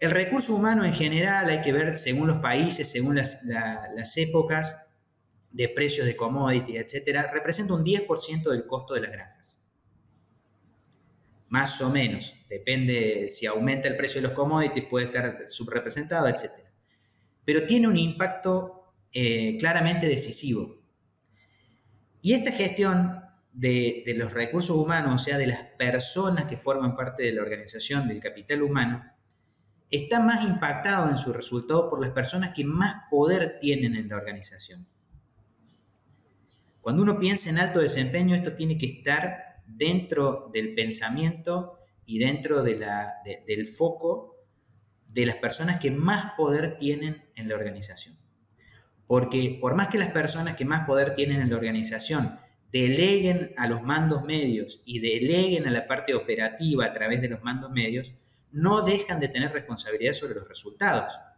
El recurso humano en general hay que ver según los países, según las, épocas de precios de commodities, etcétera, representa un 10% del costo de las granjas. Más o menos, depende si aumenta el precio de los commodities, puede estar subrepresentado, etcétera. Pero tiene un impacto eh, claramente decisivo. Y esta gestión de, de, los recursos humanos, o sea, de las personas que forman parte de la organización del capital humano, está más impactado en su resultado por las personas que más poder tienen en la organización. Cuando uno piensa en alto desempeño, esto tiene que estar dentro del pensamiento y dentro del foco de las personas que más poder tienen en la organización. Porque por más que las personas que más poder tienen en la organización deleguen a los mandos medios y deleguen a la parte operativa a través de los mandos medios, no dejan de tener responsabilidad sobre los resultados.